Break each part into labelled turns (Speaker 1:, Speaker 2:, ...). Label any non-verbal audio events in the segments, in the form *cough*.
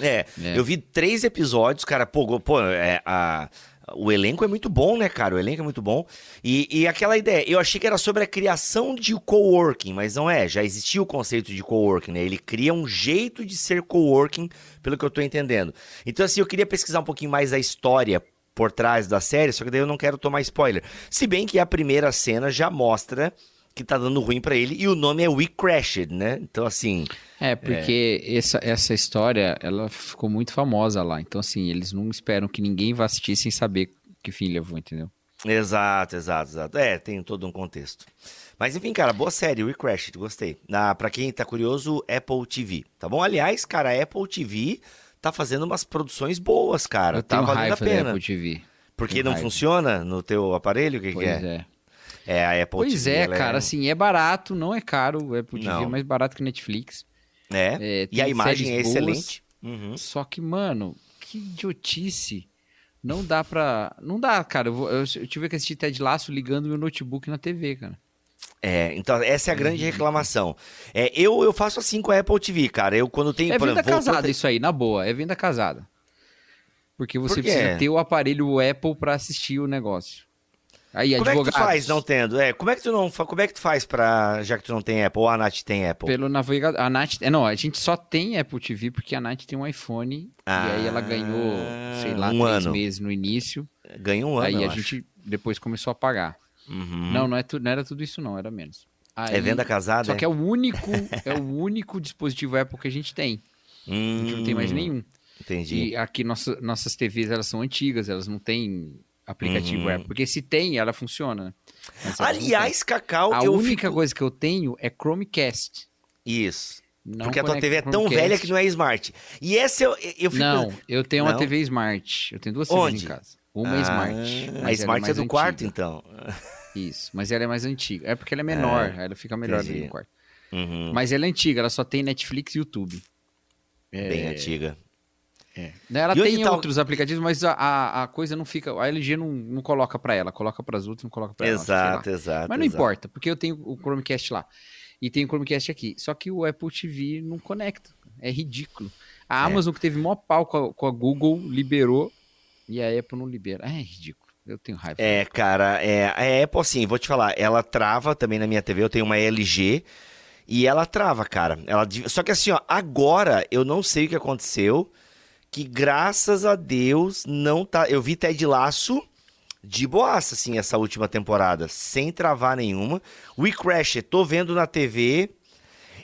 Speaker 1: É,
Speaker 2: É.
Speaker 1: eu vi três episódios, cara, pô, pô é, a, o elenco é muito bom, né, cara? O elenco é muito bom. E, e aquela ideia, eu achei que era sobre a criação de coworking, mas não é. Já existia o conceito de coworking, né? Ele cria um jeito de ser coworking, pelo que eu tô entendendo. Então, assim, eu queria pesquisar um pouquinho mais a história por trás da série, só que daí eu não quero tomar spoiler. Se bem que a primeira cena já mostra que tá dando ruim pra ele e o nome é We Crashed, né? Então, assim.
Speaker 2: É, porque Essa, essa história, ela ficou muito famosa lá. Então, assim, eles não esperam que ninguém vá assistir sem saber que fim levou, entendeu?
Speaker 1: Exato, exato, exato. É, tem todo um contexto. Mas enfim, cara, boa série, We Crashed, gostei. Na, pra quem tá curioso, Apple TV, tá bom? Aliás, cara, a Apple TV tá fazendo umas produções boas, cara.
Speaker 2: Eu
Speaker 1: tá
Speaker 2: tenho
Speaker 1: valendo a pena.
Speaker 2: Apple TV.
Speaker 1: Porque não
Speaker 2: raiva.
Speaker 1: funciona no teu aparelho? O que, que
Speaker 2: Pois
Speaker 1: é?
Speaker 2: é.
Speaker 1: É, a Apple
Speaker 2: Pois
Speaker 1: TV.
Speaker 2: é,
Speaker 1: ela
Speaker 2: cara, assim, é barato, não é caro. O Apple TV
Speaker 1: Não.
Speaker 2: é mais barato que o Netflix.
Speaker 1: É.
Speaker 2: É,
Speaker 1: e a imagem é
Speaker 2: boas.
Speaker 1: excelente. Uhum.
Speaker 2: Só que, mano, que idiotice. Não dá pra. Não dá, cara. Eu, vou- eu, tive que assistir Ted Laço ligando meu notebook na TV, cara.
Speaker 1: É, então essa é a
Speaker 2: Uhum.
Speaker 1: grande reclamação. É, eu, eu faço assim com a Apple TV, cara. Eu quando tenho.
Speaker 2: É venda
Speaker 1: exemplo,
Speaker 2: casada
Speaker 1: ter-
Speaker 2: isso aí, na boa. É venda casada. Porque você
Speaker 1: Por
Speaker 2: precisa ter o aparelho Apple pra assistir o negócio. Aí,
Speaker 1: Como é que tu
Speaker 2: advogados.
Speaker 1: faz não tendo? É, como é que tu não, como é que tu faz para já que tu não tem Apple ou a Nath tem Apple?
Speaker 2: Pelo navegador. A Nath. É, não, a gente só tem Apple TV porque a Nath tem um iPhone.
Speaker 1: Ah,
Speaker 2: e aí ela ganhou, sei lá,
Speaker 1: um
Speaker 2: três
Speaker 1: ano.
Speaker 2: meses no início.
Speaker 1: Ganha um ano,
Speaker 2: aí a
Speaker 1: acho.
Speaker 2: gente depois começou a pagar.
Speaker 1: Uhum.
Speaker 2: Não, não, é tu- não era tudo isso, não, era menos. Aí-
Speaker 1: É venda casada?
Speaker 2: Só que é o único, é o único dispositivo Apple que a gente tem. A gente não tem mais
Speaker 1: Hum,
Speaker 2: nenhum.
Speaker 1: Entendi.
Speaker 2: E aqui nossa, nossas TVs elas são antigas, elas não têm aplicativo
Speaker 1: Uhum.
Speaker 2: Apple. Porque se tem, ela funciona. né?
Speaker 1: Aliás, Cacau,
Speaker 2: a única
Speaker 1: fico...
Speaker 2: coisa que eu tenho é Chromecast.
Speaker 1: Isso.
Speaker 2: Não
Speaker 1: porque a tua TV é tão velha que não é smart. E essa eu, eu fico...
Speaker 2: Não, eu tenho uma
Speaker 1: Não?
Speaker 2: TV Smart. Eu tenho duas
Speaker 1: Onde?
Speaker 2: TVs em casa. Uma é
Speaker 1: Ah,
Speaker 2: Smart.
Speaker 1: A Smart é,
Speaker 2: mais
Speaker 1: do quarto,
Speaker 2: antiga.
Speaker 1: então.
Speaker 2: Isso, mas ela é mais antiga. É porque ela é menor, aí ela fica melhor
Speaker 1: entendi.
Speaker 2: no quarto.
Speaker 1: Uhum.
Speaker 2: Mas ela é antiga, ela só tem Netflix e YouTube.
Speaker 1: Bem antiga.
Speaker 2: Ela
Speaker 1: E onde
Speaker 2: tem
Speaker 1: tá
Speaker 2: outros aplicativos, mas a, a, coisa não fica. A LG não, não coloca pra ela, coloca pras outras, não coloca pra ela.
Speaker 1: Exato, exato.
Speaker 2: Mas não
Speaker 1: exato.
Speaker 2: importa, porque eu tenho o Chromecast lá. E tem o Chromecast aqui. Só que o Apple TV não conecta. É ridículo. A
Speaker 1: É.
Speaker 2: Amazon, que teve maior pau com a, com a Google, liberou. E a Apple não libera. É ridículo. Eu tenho raiva.
Speaker 1: É, cara, é, a Apple, assim, vou te falar, ela trava também na minha TV, eu tenho uma LG, e ela trava, cara. Ela, só que assim, ó, agora eu não sei o que aconteceu, que graças a Deus não tá... Eu vi Ted Laço de boaça, assim, essa última temporada, sem travar nenhuma. We Crash, tô vendo na TV,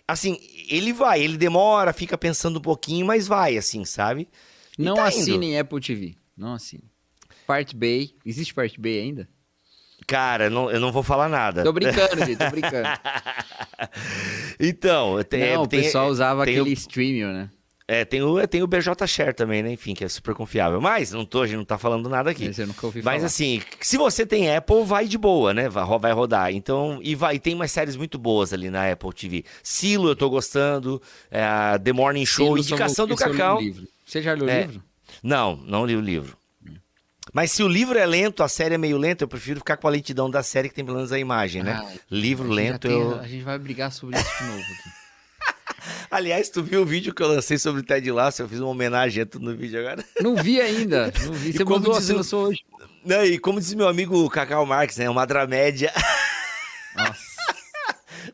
Speaker 1: assim, ele vai, ele demora, fica pensando um pouquinho, mas vai, assim, sabe? E
Speaker 2: não
Speaker 1: tá
Speaker 2: assinem Apple TV. Não assinem. Part Bay. Existe Part Bay ainda?
Speaker 1: Cara, eu não, eu não vou falar nada.
Speaker 2: Tô brincando, gente, tô *laughs* brincando.
Speaker 1: Então, tem,
Speaker 2: não, o
Speaker 1: tem-
Speaker 2: pessoal usava
Speaker 1: tem o-
Speaker 2: aquele streaming, né?
Speaker 1: É, tem o, tem o BJ Share também, né? Enfim, que é super confiável. Mas não tô, a gente não tá falando nada aqui.
Speaker 2: Esse eu nunca ouvi
Speaker 1: Mas
Speaker 2: falar.
Speaker 1: assim, se você tem Apple, vai de boa, né? Vai, vai rodar. Então, e vai, e tem umas séries muito boas ali na Apple TV. Silo, eu tô gostando. é, The Morning Show,
Speaker 2: Silo,
Speaker 1: indicação do Cacau.
Speaker 2: livro. Você já leu
Speaker 1: É.
Speaker 2: o livro?
Speaker 1: Não, não li o livro. Mas se o livro é lento, a série é meio lenta, eu prefiro ficar com a lentidão da série que tem pelo menos a imagem, né?
Speaker 2: Ah,
Speaker 1: livro
Speaker 2: A
Speaker 1: lento,
Speaker 2: tem-
Speaker 1: eu...
Speaker 2: A gente vai brigar sobre isso de novo aqui.
Speaker 1: Aliás, tu viu o vídeo que eu lancei sobre o Ted Lasso? Eu fiz uma homenagem a tudo no vídeo agora.
Speaker 2: Não vi ainda. Não vi. Você
Speaker 1: como
Speaker 2: mandou,
Speaker 1: diz
Speaker 2: você lançou hoje.
Speaker 1: Não, e como diz meu amigo Cacau Marques, né? Uma dramédia.
Speaker 2: Nossa.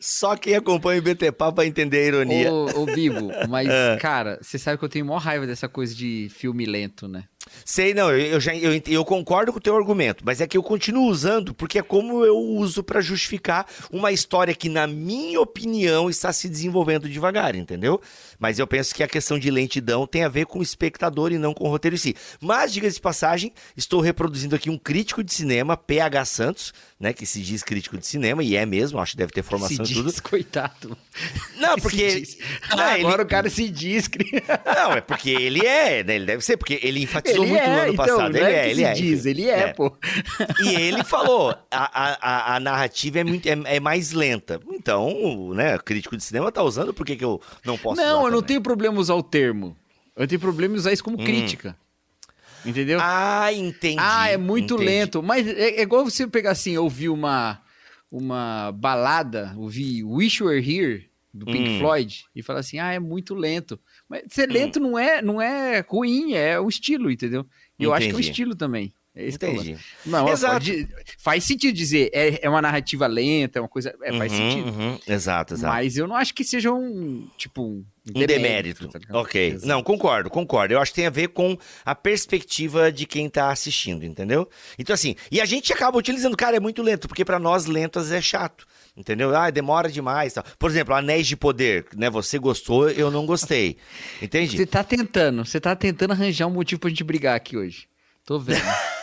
Speaker 1: Só quem acompanha o BT Papo vai entender a ironia.
Speaker 2: Ô, ô Bibo, mas,
Speaker 1: É.
Speaker 2: cara, você sabe que eu tenho maior raiva dessa coisa de filme lento, né?
Speaker 1: Sei, não, eu, já eu, eu concordo com o teu argumento, mas é que eu continuo usando porque é como eu uso pra justificar uma história que, na minha opinião, está se desenvolvendo devagar, entendeu? Mas eu penso que a questão de lentidão tem a ver com o espectador e não com o roteiro em si. Mas, diga-se de passagem, estou reproduzindo aqui um crítico de cinema, PH Santos, né, que se diz crítico de cinema, e é mesmo, acho que deve ter formação
Speaker 2: se
Speaker 1: e tudo.
Speaker 2: diz, coitado.
Speaker 1: Não, *laughs* porque...
Speaker 2: diz. *laughs*
Speaker 1: Não,
Speaker 2: Ah,
Speaker 1: ele-
Speaker 2: Agora o cara se diz. *laughs*
Speaker 1: Não, é porque ele é, né? Ele deve ser, porque ele enfatizou
Speaker 2: Ele
Speaker 1: muito no
Speaker 2: é,
Speaker 1: ano
Speaker 2: então,
Speaker 1: passado.
Speaker 2: não
Speaker 1: ele
Speaker 2: é,
Speaker 1: é,
Speaker 2: que
Speaker 1: ele
Speaker 2: se
Speaker 1: é.
Speaker 2: diz, ele é, pô.
Speaker 1: E ele falou, a, a, a- narrativa é, muito, é, é mais lenta. Então, o, né, crítico de cinema tá usando, por que, que eu não posso
Speaker 2: Não, eu não tenho problema usar o termo. Eu tenho problema em usar isso como
Speaker 1: Hum.
Speaker 2: crítica. Entendeu?
Speaker 1: Ah, entendi.
Speaker 2: Ah, é muito
Speaker 1: entendi.
Speaker 2: lento. Mas é, é igual você pegar assim, ouvir uma, uma balada, ouvir Wish You Were Here do Pink
Speaker 1: Hum.
Speaker 2: Floyd e fala assim: "Ah, é muito lento". Mas ser lento não é não é ruim, é o estilo, entendeu? E eu acho que é o estilo também. É esse que o lance.
Speaker 1: Entendi.
Speaker 2: Não,
Speaker 1: Exato.
Speaker 2: pode- faz sentido dizer, é, é uma narrativa lenta, é uma coisa, é, faz
Speaker 1: Uhum,
Speaker 2: sentido.
Speaker 1: uhum. Exato, exato.
Speaker 2: Mas eu não acho que seja um, tipo, um
Speaker 1: Um demérito.
Speaker 2: tá ligado?
Speaker 1: ok.
Speaker 2: Exato.
Speaker 1: Não, concordo, concordo. Eu acho que tem a ver com a perspectiva de quem tá assistindo, entendeu? Então, assim, e a gente acaba utilizando, cara, é muito lento, porque pra nós lentas é chato. Entendeu? Ah, demora demais. Tal. Por exemplo, Anéis de Poder, né? Você gostou, eu não gostei. *laughs* Entende?
Speaker 2: Você tá tentando, você tá tentando arranjar um motivo pra gente brigar aqui hoje. Tô vendo. *laughs*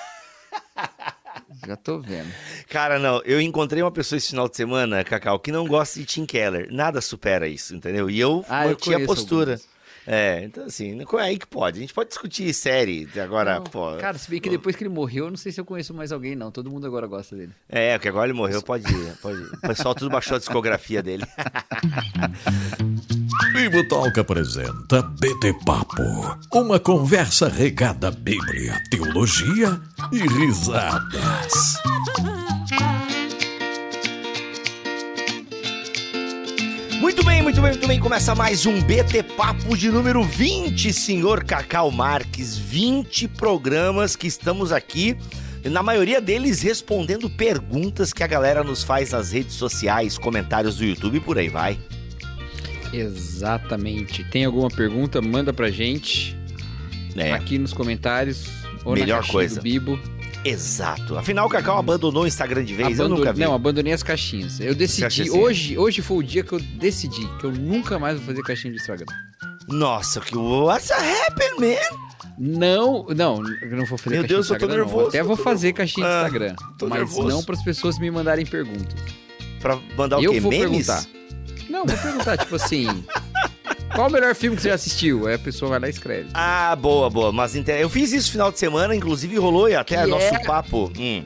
Speaker 2: Já tô vendo.
Speaker 1: Cara, não, eu encontrei uma pessoa esse final de semana, Cacau, que não gosta de Tim Keller. Nada supera isso, entendeu? E eu
Speaker 2: Ah,
Speaker 1: mantinha a postura. É, então assim, é aí que pode. A gente pode discutir série agora,
Speaker 2: Não,
Speaker 1: pô.
Speaker 2: Cara, se bem que depois que ele morreu, eu não sei se eu conheço mais alguém, não. Todo mundo agora gosta dele.
Speaker 1: É, porque agora ele morreu, pode ir. Pode ir. O pessoal tudo baixou a discografia dele. *laughs*
Speaker 3: Bibotalk apresenta BT Papo, uma conversa regada à Bíblia, teologia e risadas.
Speaker 1: Muito bem, muito bem, muito bem. Começa mais um BT Papo de número 20, senhor Cacau Marques. 20 programas que estamos aqui. Na maioria deles respondendo perguntas que a galera nos faz nas redes sociais, comentários do YouTube e por aí vai.
Speaker 2: Exatamente. Tem alguma pergunta? Manda pra gente
Speaker 1: É,
Speaker 2: aqui nos comentários ou
Speaker 1: Melhor coisa.
Speaker 2: do Bibo.
Speaker 1: exato. Afinal, o Cacau abandonou o Instagram de vez, eu
Speaker 2: Abandone-
Speaker 1: nunca vi.
Speaker 2: Não, abandonei as caixinhas. Eu decidi,
Speaker 1: assim?
Speaker 2: hoje, hoje foi o dia que eu decidi que eu nunca mais vou fazer caixinha de Instagram.
Speaker 1: Nossa, que what's happened, man?
Speaker 2: Não, não, eu não vou fazer
Speaker 1: Meu
Speaker 2: caixinha
Speaker 1: Deus,
Speaker 2: de
Speaker 1: eu tô
Speaker 2: Instagram. não.
Speaker 1: nervoso,
Speaker 2: Até
Speaker 1: eu
Speaker 2: vou
Speaker 1: tô
Speaker 2: fazer
Speaker 1: nervoso.
Speaker 2: caixinha de
Speaker 1: Ah,
Speaker 2: Instagram,
Speaker 1: tô
Speaker 2: mas
Speaker 1: nervoso.
Speaker 2: não para as pessoas me mandarem perguntas.
Speaker 1: Pra mandar o
Speaker 2: eu
Speaker 1: quê?
Speaker 2: vou
Speaker 1: Memes?
Speaker 2: perguntar. Não, vou perguntar, tipo assim, qual o melhor filme que você já assistiu? Aí a pessoa vai lá e escreve.
Speaker 1: Ah, boa, boa. Mas eu fiz isso no final de semana, inclusive rolou e até
Speaker 2: Que
Speaker 1: nosso
Speaker 2: é?
Speaker 1: papo. Hum.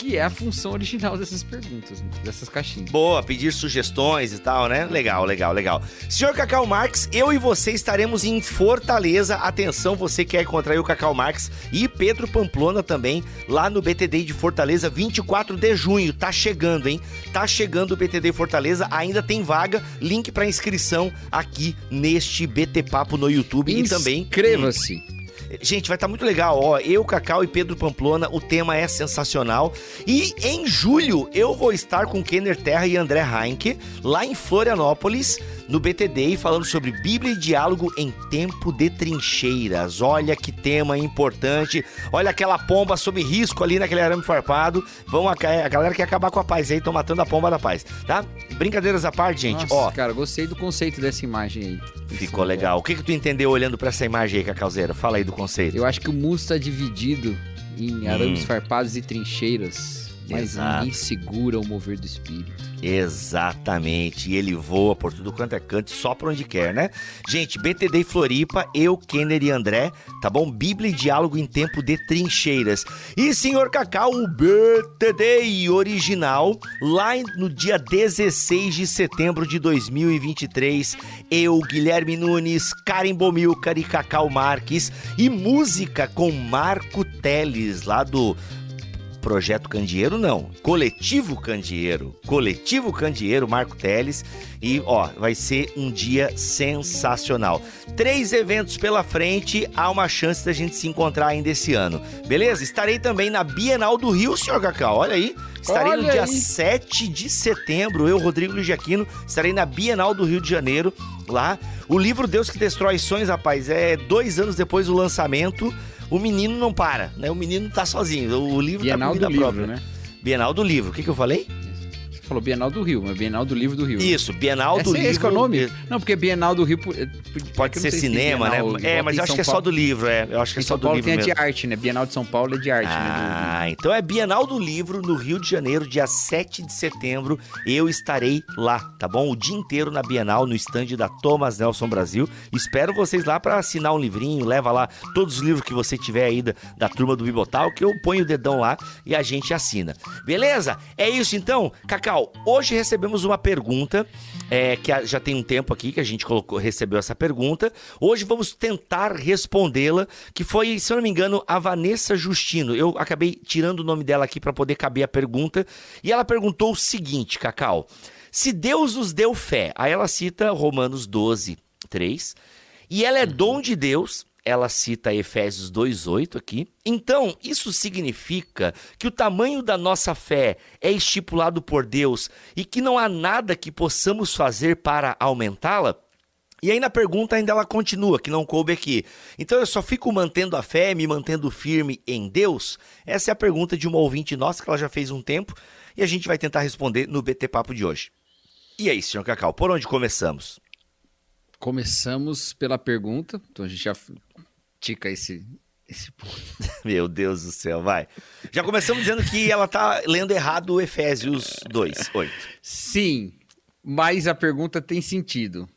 Speaker 2: Que é a função original dessas perguntas, né? dessas caixinhas.
Speaker 1: Boa, pedir sugestões e tal, né? Legal, legal, legal. Senhor Cacau Marques, eu e você estaremos em Fortaleza. Atenção, você quer encontrar aí o Cacau Marques e Pedro Pamplona também, lá no BTD de Fortaleza, 24 de junho. Tá chegando, hein? Tá chegando o BTD Fortaleza, ainda tem vaga. Link pra inscrição aqui neste BT Papo no YouTube e também.
Speaker 2: Inscreva-se.
Speaker 1: Gente, vai estar muito legal. Ó, eu, Cacau e Pedro Pamplona, o tema é sensacional. E em julho eu vou estar com Kenner Terra e André Heinck lá em Florianópolis, no BTD, falando sobre Bíblia e diálogo em tempo de trincheiras. Olha que tema importante. Olha aquela pomba sob risco ali naquele arame farpado. Vão a, a galera quer acabar com a paz aí, estão matando a pomba da paz, tá? Brincadeiras à parte, gente.
Speaker 2: Nossa,
Speaker 1: Ó,
Speaker 2: cara, gostei do conceito dessa imagem aí.
Speaker 1: ficou legal. O que que tu entendeu olhando pra essa imagem aí, Cacauzeira? Fala aí do conceito.
Speaker 2: Eu acho que o mundo está dividido em arames
Speaker 1: Hum.
Speaker 2: farpados e trincheiras. Mas
Speaker 1: Exato.
Speaker 2: ninguém segura o mover do espírito.
Speaker 1: Exatamente. E ele voa por tudo quanto é canto, só pra onde quer, né? Gente, BTD Floripa, eu, Kenner e André, tá bom? Bíblia e diálogo em tempo de trincheiras. E, senhor Cacau, o BTD original, lá no dia 16 de setembro de 2023, eu, Guilherme Nunes, Karen Bomilcar e Cacau Marques, e música com Marco Teles, lá do Projeto Candeeiro não, Coletivo Candeeiro, Coletivo Candeeiro, Marco Teles, e ó, vai ser um dia sensacional. Três eventos pela frente, há uma chance da gente se encontrar ainda esse ano, beleza? Estarei também na Bienal do Rio, senhor Cacau, olha aí. Estarei no
Speaker 2: Olha
Speaker 1: dia
Speaker 2: aí.
Speaker 1: 7 de setembro, eu, Rodrigo Ligiaquino, estarei na Bienal do Rio de Janeiro, lá. O livro Deus que Destrói Sonhos, rapaz, é dois anos depois do lançamento, o menino não para, né? O menino tá sozinho, o livro
Speaker 2: Bienal
Speaker 1: tá
Speaker 2: do
Speaker 1: com vida
Speaker 2: Livro,
Speaker 1: própria.
Speaker 2: né?
Speaker 1: Bienal do Livro, o que, que eu falei?
Speaker 2: Falou Bienal do Rio, mas Bienal do Livro do Rio.
Speaker 1: Isso, Bienal do Livro.
Speaker 2: esse que é o nome? Não, porque Bienal do Rio... é,
Speaker 1: Pode ser
Speaker 2: sei se
Speaker 1: cinema, né?
Speaker 2: Bienal,
Speaker 1: É,
Speaker 2: igual
Speaker 1: mas eu acho
Speaker 2: São
Speaker 1: que é só do livro, é. Eu acho que é só
Speaker 2: São
Speaker 1: do
Speaker 2: Paulo
Speaker 1: livro
Speaker 2: tem a
Speaker 1: mesmo.
Speaker 2: de arte, né? Bienal de São Paulo é de arte, né?
Speaker 1: Ah, então é Bienal do Livro no Rio de Janeiro, dia 7 de setembro. Eu estarei lá, tá bom? O dia inteiro na Bienal, no estande da Thomas Nelson Brasil. Espero vocês lá para assinar um livrinho. Leva lá todos os livros que você tiver aí da, da turma do Bibotal, que eu ponho o dedão lá e a gente assina. Beleza? É isso então? Cacau, hoje recebemos uma pergunta. é, que já tem um tempo aqui que a gente colocou, recebeu essa pergunta. Hoje vamos tentar respondê-la, que foi, se eu não me engano, a Vanessa Justino. Eu acabei tirando o nome dela aqui para poder caber a pergunta. E ela perguntou o seguinte, Cacau. Se Deus nos deu fé, aí ela cita Romanos 12, 3, e ela é dom de Deus, ela cita Efésios 2:8 aqui. Então, isso significa que o tamanho da nossa fé é estipulado por Deus e que não há nada que possamos fazer para aumentá-la? E aí na pergunta ainda ela continua, que não coube aqui. Então eu só fico mantendo a fé, me mantendo firme em Deus? Essa é a pergunta de uma ouvinte nossa que ela já fez um tempo e a gente vai tentar responder no BT Papo de hoje. E aí, senhor Cacau, por onde começamos?
Speaker 2: Começamos pela pergunta, então a gente já tica esse, esse ponto. *laughs*
Speaker 1: Meu Deus do céu, vai. Já começamos dizendo que ela tá lendo errado o Efésios 2, 8.
Speaker 2: Sim, mas a pergunta tem sentido.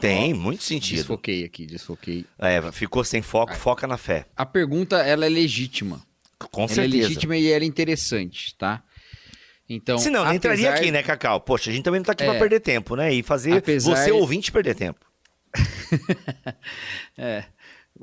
Speaker 1: Tem, muito sentido.
Speaker 2: Desfoquei aqui, desfoquei.
Speaker 1: É, ficou sem foco, foca na fé.
Speaker 2: A pergunta, ela é legítima.
Speaker 1: Com
Speaker 2: ela
Speaker 1: certeza.
Speaker 2: é legítima e ela é interessante, tá? Então,
Speaker 1: Se não, não entraria
Speaker 2: apesar-
Speaker 1: aqui, né, Cacau? Poxa, a gente também não tá aqui
Speaker 2: É.
Speaker 1: pra perder tempo, né? E fazer
Speaker 2: Apesar-
Speaker 1: você ouvinte perder tempo. *laughs*
Speaker 2: É.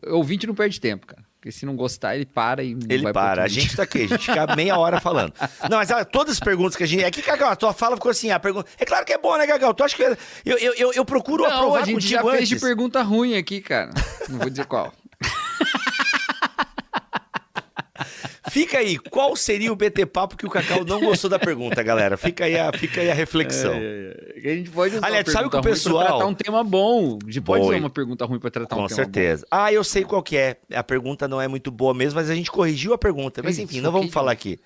Speaker 2: O ouvinte não perde tempo, cara. Porque se não gostar, ele para e
Speaker 1: Ele
Speaker 2: vai
Speaker 1: para, a gente tá aqui, a gente fica meia hora falando. *laughs* Não, mas olha, todas as perguntas que a gente. É que, Cacau, a tua fala ficou assim, a pergunta. É claro que é bom, né, Cacau? Tu acha que. Eu, eu, eu, eu procuro
Speaker 2: Não,
Speaker 1: aprovar
Speaker 2: a gente já fez
Speaker 1: antes.
Speaker 2: de pergunta ruim aqui, cara. Não vou dizer qual. *laughs*
Speaker 1: Fica aí, qual seria o BT Papo que o Cacau não gostou da pergunta, galera? Fica aí a, fica aí a reflexão.
Speaker 2: É, A gente pode usar
Speaker 1: Aliás, sabe que o
Speaker 2: ruim pra
Speaker 1: pessoal-
Speaker 2: tratar um tema bom. A gente pode
Speaker 1: Boa.
Speaker 2: usar uma pergunta ruim pra tratar um
Speaker 1: Com
Speaker 2: tema
Speaker 1: certeza. Ah, eu sei qual que é. A pergunta não é muito boa mesmo, mas a gente corrigiu a pergunta. Mas enfim, não vamos falar aqui.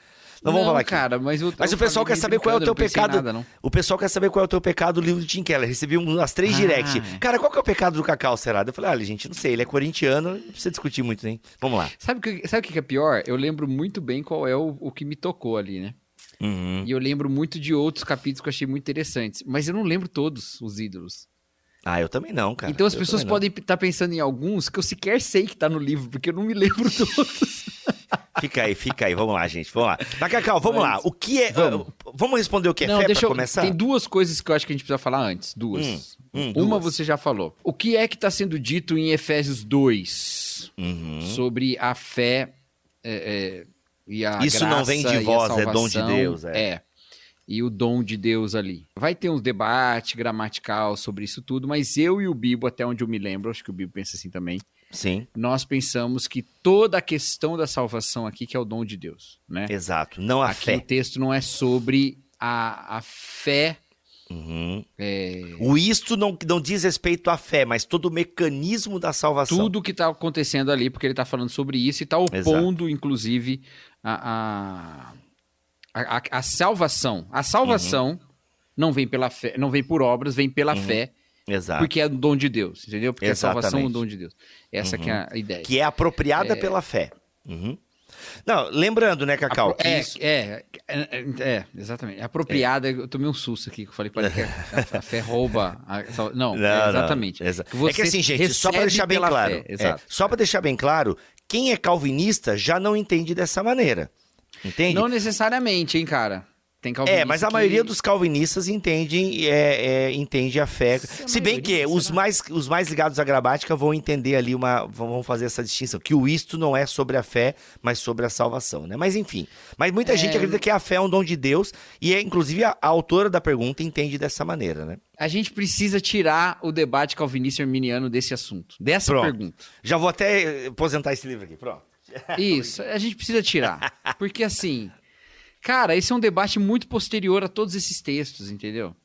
Speaker 1: Não,
Speaker 2: bom.
Speaker 1: vamos falar aqui.
Speaker 2: cara, mas, eu,
Speaker 1: Mas
Speaker 2: eu
Speaker 1: o pessoal quer saber qual é o teu
Speaker 2: não
Speaker 1: pecado.
Speaker 2: Nada, não.
Speaker 1: O pessoal quer saber qual é o teu pecado do livro de Tim Keller. Recebi umas três
Speaker 2: Ah.
Speaker 1: direct. Cara, qual que é o pecado do Cacau, será? Eu falei, olha, gente, não sei. Ele é corintiano, não precisa discutir muito, hein? Vamos lá.
Speaker 2: Sabe o que, sabe o que é pior? Eu lembro muito bem qual é o, o que me tocou ali, né?
Speaker 1: Uhum.
Speaker 2: E eu lembro muito de outros capítulos que eu achei muito interessantes. Mas eu não lembro todos os ídolos.
Speaker 1: Ah, eu também não, cara.
Speaker 2: então as
Speaker 1: Eu
Speaker 2: pessoas
Speaker 1: não.
Speaker 2: podem estar pensando em alguns que eu sequer sei que tá no livro, porque eu não me lembro *laughs* todos.
Speaker 1: Fica aí, fica aí. Vamos lá, gente. Vamos lá. Cacau, vamos
Speaker 2: Mas-
Speaker 1: lá. O que é.
Speaker 2: Vamos.
Speaker 1: uh, Vamos responder o que é
Speaker 2: não,
Speaker 1: fé
Speaker 2: deixa
Speaker 1: pra
Speaker 2: eu.
Speaker 1: começar?
Speaker 2: Tem duas coisas que eu acho que a gente precisa falar antes. Duas.
Speaker 1: hum,
Speaker 2: Uma
Speaker 1: duas.
Speaker 2: você já falou. O que é que está sendo dito em Efésios 2
Speaker 1: Uhum.
Speaker 2: sobre a fé é, é, e a
Speaker 1: Isso não vem de vós, é dom de? Deus, é.
Speaker 2: É. E o dom de Deus ali. Vai ter uns debate gramatical sobre isso tudo, mas eu e o Bibo, até onde eu me lembro, acho que o Bibo pensa assim também,
Speaker 1: Sim,
Speaker 2: nós pensamos que toda a questão da salvação aqui que é o dom de Deus, né?
Speaker 1: exato. Não a
Speaker 2: aqui o
Speaker 1: fé.
Speaker 2: texto não é sobre a, a fé
Speaker 1: Uhum.
Speaker 2: é,
Speaker 1: O isto não, não diz respeito à fé, mas todo o mecanismo da salvação.
Speaker 2: tudo que está acontecendo ali, porque ele está falando sobre isso e está opondo, inclusive, a, a, a, a salvação. A salvação
Speaker 1: Uhum.
Speaker 2: não vem pela fé, não vem por obras, vem pela fé,
Speaker 1: Exato.
Speaker 2: porque é o dom de Deus, entendeu? Porque a salvação é
Speaker 1: Exatamente.
Speaker 2: dom de Deus. Essa que é a ideia.
Speaker 1: Que é apropriada pela fé. Uhum. Não, lembrando, né, Cacau?
Speaker 2: Apro-
Speaker 1: que
Speaker 2: é,
Speaker 1: isso-
Speaker 2: é, é, é, exatamente. É apropriada, eu tomei um susto aqui, que eu falei para que a, a fé rouba. a *laughs* não,
Speaker 1: Não,
Speaker 2: é
Speaker 1: não,
Speaker 2: exatamente.
Speaker 1: exa-
Speaker 2: Que
Speaker 1: é que assim, gente, só
Speaker 2: recebe
Speaker 1: deixar bem claro. é, só pra deixar bem claro, quem é calvinista já não entende dessa maneira. Entende?
Speaker 2: Não necessariamente, hein, cara. Tem calvinista
Speaker 1: É, mas a
Speaker 2: que-
Speaker 1: maioria dos calvinistas entendem, é, é, entende a fé.
Speaker 2: Se a
Speaker 1: Se bem que os mais, os mais ligados à gramática vão entender ali uma. vão fazer essa distinção. Que o isto não é sobre a fé, mas sobre a salvação, né? Mas enfim. Mas muita
Speaker 2: É.
Speaker 1: gente acredita que a fé é um dom de Deus, e é, inclusive a, a autora da pergunta entende dessa maneira, né?
Speaker 2: A gente precisa tirar o debate calvinista e arminiano desse assunto, dessa
Speaker 1: Pronto.
Speaker 2: pergunta.
Speaker 1: Já vou até aposentar esse livro aqui, pronto. *laughs*
Speaker 2: Isso, a gente precisa tirar. Porque assim, cara, esse é um debate muito posterior a todos esses textos, entendeu?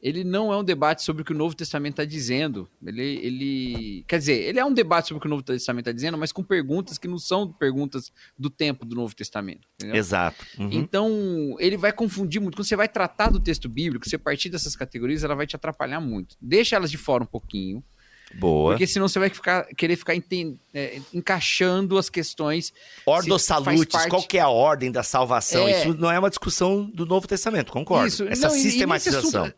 Speaker 2: Ele não é um debate sobre o que o Novo Testamento está dizendo. Ele, ele. Quer dizer, ele é um debate sobre o que o Novo Testamento está dizendo, mas com perguntas que não são perguntas do tempo do Novo Testamento. Entendeu?
Speaker 1: Exato. Uhum.
Speaker 2: Então, ele vai confundir muito. Quando você vai tratar do texto bíblico, você partir dessas categorias, ela vai te atrapalhar muito. Deixa elas de fora um pouquinho,
Speaker 1: Boa.
Speaker 2: porque senão você vai ficar, querer ficar enten- é, encaixando as questões.
Speaker 1: Ordo salutis,
Speaker 2: parte-
Speaker 1: qual que é a ordem da salvação?
Speaker 2: É.
Speaker 1: Isso não é uma discussão do Novo Testamento, concordo.
Speaker 2: Isso,
Speaker 1: Essa
Speaker 2: não, e- e
Speaker 1: sistematização.
Speaker 2: assunto-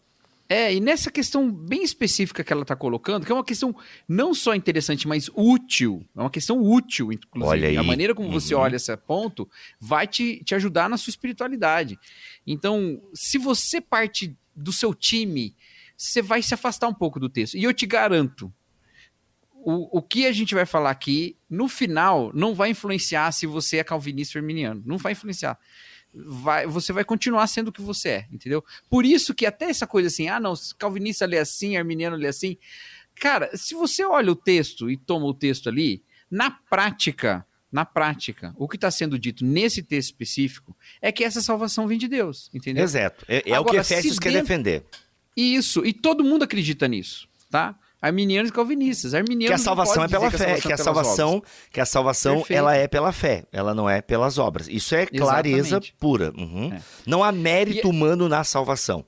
Speaker 2: é, e nessa questão bem específica que ela está colocando, que é uma questão não só interessante, mas útil, é uma questão útil, inclusive. A maneira como você
Speaker 1: Uhum.
Speaker 2: olha esse ponto vai te, te ajudar na sua espiritualidade. Então, se você parte do seu time, você vai se afastar um pouco do texto. E eu te garanto, o, o que a gente vai falar aqui, no final, não vai influenciar se você é calvinista ou arminiano. Não vai influenciar. vai, você vai continuar sendo o que você é, entendeu? Por isso que até essa coisa assim, ah, não, calvinista lê assim, arminiano lê assim. Cara, se você olha o texto e toma o texto ali, na prática, na prática, o que está sendo dito nesse texto específico é que essa salvação vem de Deus, entendeu?
Speaker 1: Exato. É, é o que
Speaker 2: Agora,
Speaker 1: Efésios quer
Speaker 2: dentro-
Speaker 1: defender.
Speaker 2: Isso, e todo mundo acredita nisso, tá? Arminianos e calvinistas. Arminianos
Speaker 1: Que a
Speaker 2: não
Speaker 1: salvação é pela fé,
Speaker 2: a
Speaker 1: que a
Speaker 2: é
Speaker 1: salvação, que a salvação ela é pela fé, ela não é pelas obras. Isso é clareza
Speaker 2: Exatamente.
Speaker 1: pura. Uhum.
Speaker 2: É.
Speaker 1: Não há mérito
Speaker 2: E-
Speaker 1: humano na salvação.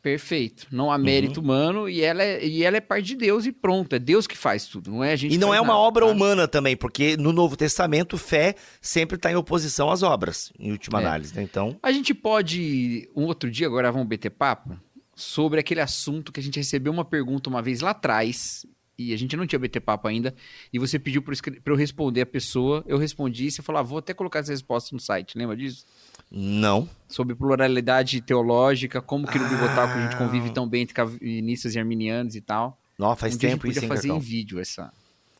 Speaker 2: Perfeito. Não
Speaker 1: Uhum.
Speaker 2: há mérito humano e ela, é, e ela é parte de Deus e pronto. É Deus que faz tudo, não é a gente.
Speaker 1: E não é uma
Speaker 2: nada,
Speaker 1: obra
Speaker 2: tá?
Speaker 1: humana também, porque no Novo Testamento fé sempre está em oposição às obras, em última
Speaker 2: É.
Speaker 1: análise. né? Então,
Speaker 2: A gente pode, um outro dia, agora vamos bater papo, sobre aquele assunto que a gente recebeu uma pergunta uma vez lá atrás, e a gente não tinha BT papo ainda, e você pediu para eu responder a pessoa, eu respondi, e você falou, ah, vou até colocar essa resposta no site, lembra disso?
Speaker 1: não.
Speaker 2: Sobre pluralidade teológica, como que no Bibotalk a gente
Speaker 1: Ah.
Speaker 2: convive tão bem entre calvinistas e arminianos e tal.
Speaker 1: Não, faz
Speaker 2: um
Speaker 1: tempo
Speaker 2: a gente
Speaker 1: isso,
Speaker 2: podia
Speaker 1: hein,
Speaker 2: fazer em vídeo essa,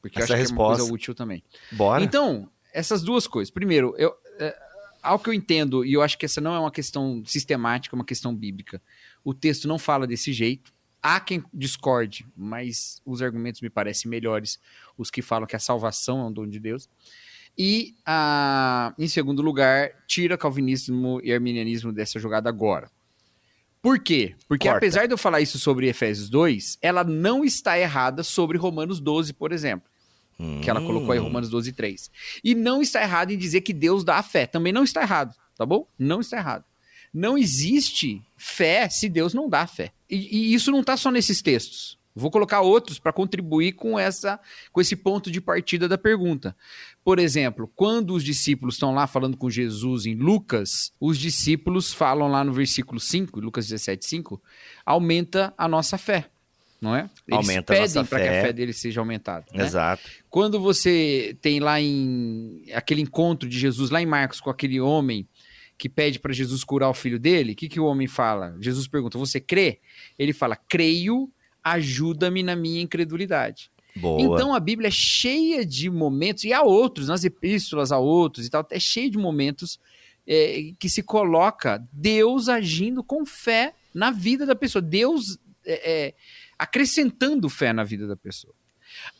Speaker 2: porque
Speaker 1: Essa
Speaker 2: eu acho que é uma coisa
Speaker 1: resposta.
Speaker 2: útil também.
Speaker 1: Bora.
Speaker 2: Então, essas duas coisas. Primeiro, eu, é, ao que eu entendo, e eu acho que essa não é uma questão sistemática, é uma questão bíblica. O texto não fala desse jeito. Há quem discorde, mas os argumentos me parecem melhores, os que falam que a salvação é um dom de Deus. E, ah, em segundo lugar, tira calvinismo e arminianismo dessa jogada agora. Por quê? Porque
Speaker 1: Corta.
Speaker 2: apesar de eu falar isso sobre Efésios 2, ela não está errada sobre Romanos 12, por exemplo que ela colocou aí,
Speaker 1: Hum.
Speaker 2: Romanos 12, 3. E não está errado em dizer que Deus dá a fé. Também não está errado, tá bom? Não está errado. Não existe fé se Deus não dá fé. E, e isso não está só nesses textos. Vou colocar outros para contribuir com essa com esse ponto de partida da pergunta. Por exemplo, quando os discípulos estão lá falando com Jesus em Lucas, os discípulos falam lá no versículo 5, Lucas 17, 5, aumenta a nossa fé, não é? Eles
Speaker 1: Aumenta
Speaker 2: pedem para que a
Speaker 1: fé.
Speaker 2: fé deles seja aumentada. né?
Speaker 1: Exato.
Speaker 2: Quando você tem lá em aquele encontro de Jesus lá em Marcos com aquele homem que pede para Jesus curar o filho dele, o que, que o homem fala? Jesus pergunta: Você crê? Ele fala: Creio, ajuda-me na minha incredulidade.
Speaker 1: Boa.
Speaker 2: Então a Bíblia é cheia de momentos, e há outros, nas epístolas há outros e tal, é cheio de momentos é, que se coloca Deus agindo com fé na vida da pessoa, Deus é, é, acrescentando fé na vida da pessoa.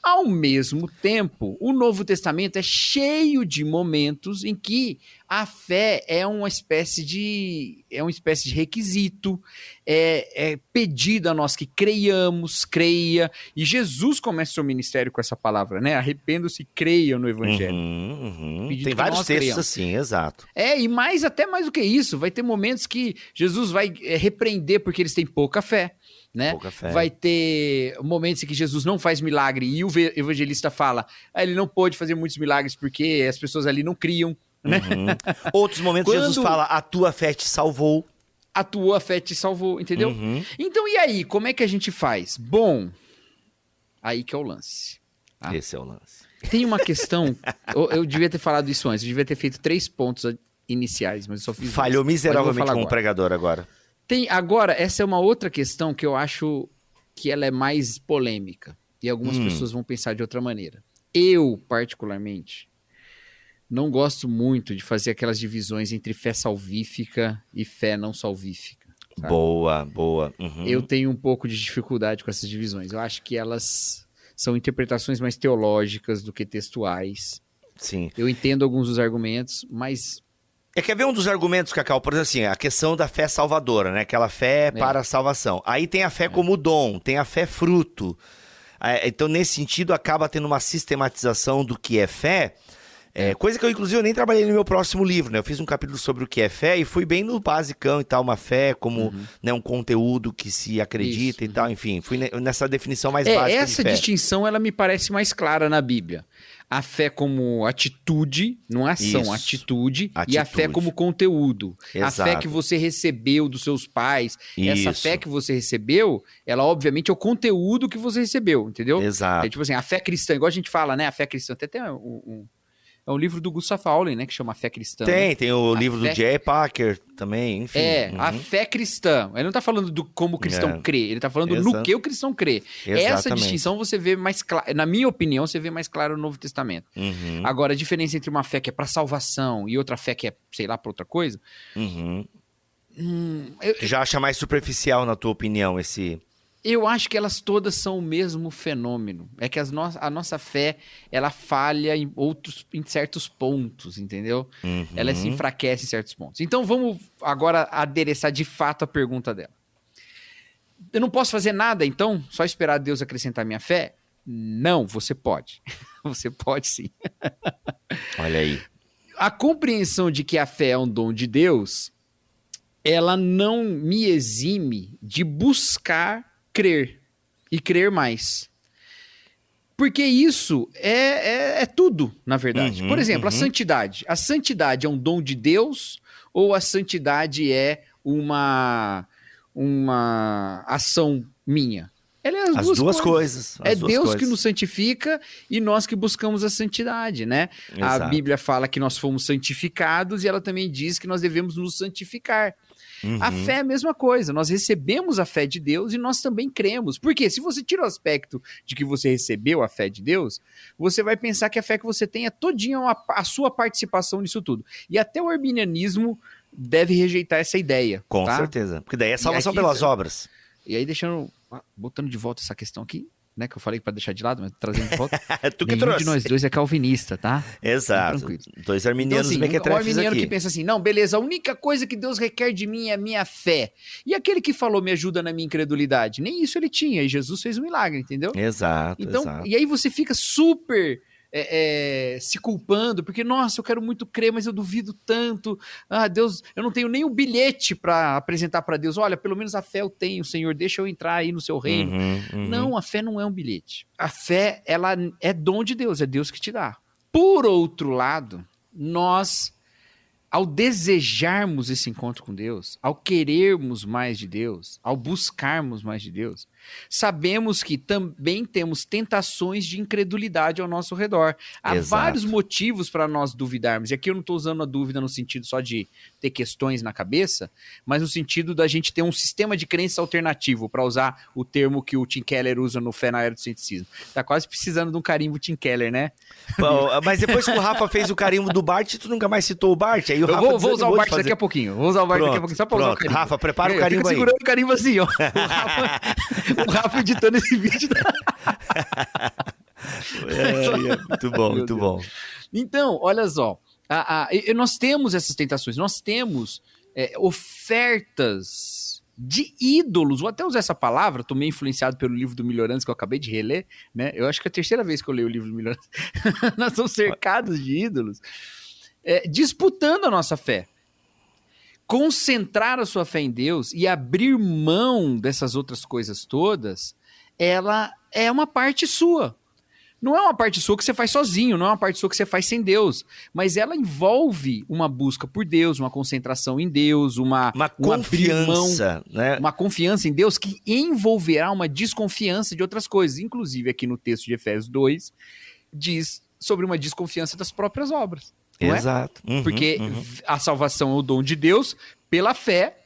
Speaker 2: Ao mesmo tempo, o Novo Testamento é cheio de momentos em que a fé é uma espécie de é uma espécie de requisito, é, é pedido a nós que creiamos, creia. E Jesus começa o seu ministério com essa palavra, né? Arrependam-se e creiam no Evangelho.
Speaker 1: Uhum, uhum. Tem vários textos
Speaker 2: creiamos.
Speaker 1: assim, exato.
Speaker 2: É, e mais, até mais do que isso, vai ter momentos que Jesus vai é, repreender porque eles têm pouca fé, né? Vai ter momentos em que Jesus não faz milagre e o evangelista fala, ah, ele não pôde fazer muitos milagres porque as pessoas ali não criam, né?
Speaker 1: Uhum. Outros momentos
Speaker 2: Quando-
Speaker 1: Jesus fala, a tua fé te salvou.
Speaker 2: A tua fé te salvou, entendeu?
Speaker 1: Uhum.
Speaker 2: Então, e aí, como é que a gente faz? Bom, aí que é o lance. Ah.
Speaker 1: Esse é o lance.
Speaker 2: Tem uma questão, eu, eu devia ter falado isso antes, eu devia ter feito três pontos iniciais, mas eu só fiz
Speaker 1: Falhou
Speaker 2: dois.
Speaker 1: Miseravelmente como
Speaker 2: agora.
Speaker 1: pregador agora.
Speaker 2: Tem, agora, essa é uma outra questão que eu acho que ela é mais polêmica. E algumas
Speaker 1: Hum.
Speaker 2: pessoas vão pensar de outra maneira. Eu, particularmente, não gosto muito de fazer aquelas divisões entre fé salvífica e fé não salvífica. Sabe?
Speaker 1: Boa, boa. Uhum.
Speaker 2: Eu tenho um pouco de dificuldade com essas divisões. Eu acho que elas são interpretações mais teológicas do que textuais.
Speaker 1: Sim.
Speaker 2: Eu entendo alguns dos argumentos, mas
Speaker 1: É quer ver um dos argumentos, Cacau? Por exemplo, assim, a questão da fé salvadora, né? Aquela fé para a salvação. Aí tem a fé como dom, tem a fé fruto. É, Então, nesse sentido, acaba tendo uma sistematização do que é fé. É, coisa que eu, inclusive, eu nem trabalhei no meu próximo livro, né? Eu fiz um capítulo sobre o que é fé e fui bem no basicão e tal, uma fé como né, um conteúdo que se acredita
Speaker 2: Isso,
Speaker 1: e tal, enfim. Fui ne- nessa definição mais
Speaker 2: É,
Speaker 1: básica
Speaker 2: essa
Speaker 1: de fé.
Speaker 2: distinção ela me parece mais clara na Bíblia. A fé como atitude, não é ação,
Speaker 1: Isso.
Speaker 2: atitude, e a fé
Speaker 1: Atitude.
Speaker 2: como conteúdo. A fé
Speaker 1: Exato.
Speaker 2: que você recebeu dos seus pais, essa
Speaker 1: Isso.
Speaker 2: fé que você recebeu, ela obviamente é o conteúdo que você recebeu, entendeu?
Speaker 1: Exato.
Speaker 2: É tipo assim, a fé cristã, igual a gente fala, né? A fé cristã, tem até um, um- É um livro do Gustav Pauling, né? Que chama Fé Cristã.
Speaker 1: Tem,
Speaker 2: né?
Speaker 1: tem o
Speaker 2: A
Speaker 1: livro
Speaker 2: fé-
Speaker 1: do J. Packer também, enfim.
Speaker 2: É, a
Speaker 1: Uhum.
Speaker 2: fé cristã. Ele não tá falando do como o cristão
Speaker 1: É.
Speaker 2: crê, ele tá falando no que o cristão crê. Essa
Speaker 1: Exatamente.
Speaker 2: distinção você vê mais clara, na minha opinião, você vê mais claro no Novo Testamento.
Speaker 1: Uhum.
Speaker 2: Agora, a diferença entre uma fé que é pra salvação e outra fé que é, sei lá, pra outra coisa,
Speaker 1: Uhum.
Speaker 2: hum, eu,
Speaker 1: já acha mais superficial, na tua opinião, esse.
Speaker 2: Eu acho que elas todas são o mesmo fenômeno. É que as no a nossa fé, ela falha em outros, em certos pontos, entendeu?
Speaker 1: Uhum.
Speaker 2: Ela se enfraquece em certos pontos. Então vamos agora adereçar de fato a pergunta dela. Eu não posso fazer nada, então? Só esperar Deus acrescentar minha fé? Não, você pode. *laughs* Você pode sim. *laughs*
Speaker 1: Olha aí.
Speaker 2: A compreensão de que a fé é um dom de Deus, ela não me exime de buscar crer e crer mais. Porque isso é, é, é tudo, na verdade.
Speaker 1: Uhum,
Speaker 2: Por exemplo, a
Speaker 1: uhum.
Speaker 2: santidade. A santidade é um dom de Deus ou a santidade é uma, uma ação minha? Ela é as,
Speaker 1: As
Speaker 2: duas,
Speaker 1: duas,
Speaker 2: coisas.
Speaker 1: coisas. as
Speaker 2: É Deus que
Speaker 1: coisas.
Speaker 2: nos santifica e nós que buscamos a santidade, né? A
Speaker 1: Exato.
Speaker 2: Bíblia fala que nós fomos santificados e ela também diz que nós devemos nos santificar. A
Speaker 1: Uhum.
Speaker 2: fé é a mesma coisa. Nós recebemos a fé de Deus e nós também cremos. Porque se você tira o aspecto de que você recebeu a fé de Deus, você vai pensar que a fé que você tem é todinha uma- a sua participação nisso tudo. E até o arminianismo deve rejeitar essa ideia.
Speaker 1: Com
Speaker 2: tá?
Speaker 1: certeza. Porque daí é salvação
Speaker 2: aqui,
Speaker 1: pelas
Speaker 2: Zé?
Speaker 1: obras.
Speaker 2: E aí deixando, botando de volta essa questão aqui, né, que eu falei para deixar de lado, mas trazendo de volta. *laughs*
Speaker 1: tu que
Speaker 2: Nenhum
Speaker 1: trouxe.
Speaker 2: de nós dois é calvinista, tá?
Speaker 1: Exato.
Speaker 2: tranquilo.
Speaker 1: Dois
Speaker 2: Então,
Speaker 1: arminianos
Speaker 2: assim, um
Speaker 1: mequetrefes
Speaker 2: arminiano
Speaker 1: aqui.
Speaker 2: que pensa assim, não, beleza, a única coisa que Deus requer de mim é a minha fé. E aquele que falou, me ajuda na minha incredulidade? Nem isso ele tinha, e Jesus fez um milagre, entendeu?
Speaker 1: Exato,
Speaker 2: Então,
Speaker 1: exato.
Speaker 2: e aí você fica super é, é, se culpando, porque, nossa, eu quero muito crer, mas eu duvido tanto. Ah, Deus, eu não tenho nem o bilhete para apresentar para Deus. Olha, pelo menos a fé eu tenho, Senhor, deixa eu entrar aí no seu reino.
Speaker 1: Uhum, uhum.
Speaker 2: Não, a fé não é um bilhete. A fé, ela é dom de Deus, é Deus que te dá. Por outro lado, nós, ao desejarmos esse encontro com Deus, ao querermos mais de Deus, ao buscarmos mais de Deus, sabemos que também temos tentações de incredulidade ao nosso redor. Há
Speaker 1: Exato.
Speaker 2: vários motivos para nós duvidarmos. E aqui eu não estou usando a dúvida no sentido só de ter questões na cabeça, mas no sentido da gente ter um sistema de crença alternativo, para usar o termo que o Tim Keller usa no Fé na Era do Cienticismo. Tá quase precisando de um carimbo Tim Keller, né?
Speaker 1: Bom, mas depois que o Rafa fez o carimbo do Bart, tu nunca mais citou o Bart. Aí o
Speaker 2: Eu
Speaker 1: Rafa
Speaker 2: vou, vou usar o Bart daqui a pouquinho. Vou usar o Bart daqui a
Speaker 1: Pronto,
Speaker 2: pouquinho, só pra usar o
Speaker 1: pronto.
Speaker 2: carimbo.
Speaker 1: Rafa, prepara o
Speaker 2: Fica
Speaker 1: carimbo aí.
Speaker 2: segurando o carimbo assim, ó. *laughs* O Rafa, o Rafa editando esse vídeo.
Speaker 1: É, é, muito bom,
Speaker 2: Meu
Speaker 1: muito
Speaker 2: Deus.
Speaker 1: bom.
Speaker 2: Então, olha só. E nós temos essas tentações, nós temos é, ofertas de ídolos, vou até usar essa palavra, tô meio influenciado pelo livro do Melhorantes que eu acabei de reler, né? Eu acho que é a terceira vez que eu leio o livro do Melhorantes. *laughs* nós somos cercados de ídolos, é, disputando a nossa fé. Concentrar a sua fé em Deus e abrir mão dessas outras coisas todas, ela é uma parte sua. Não é uma parte sua que você faz sozinho, não é uma parte sua que você faz sem Deus, mas ela envolve uma busca por Deus, uma concentração em Deus, uma,
Speaker 1: Uma
Speaker 2: um
Speaker 1: confiança, né?
Speaker 2: uma confiança em Deus que envolverá uma desconfiança de outras coisas. Inclusive, aqui no texto de Efésios 2, diz sobre uma desconfiança das próprias obras. É?
Speaker 1: Exato. Uhum,
Speaker 2: Porque
Speaker 1: uhum.
Speaker 2: a salvação é o dom de Deus pela fé,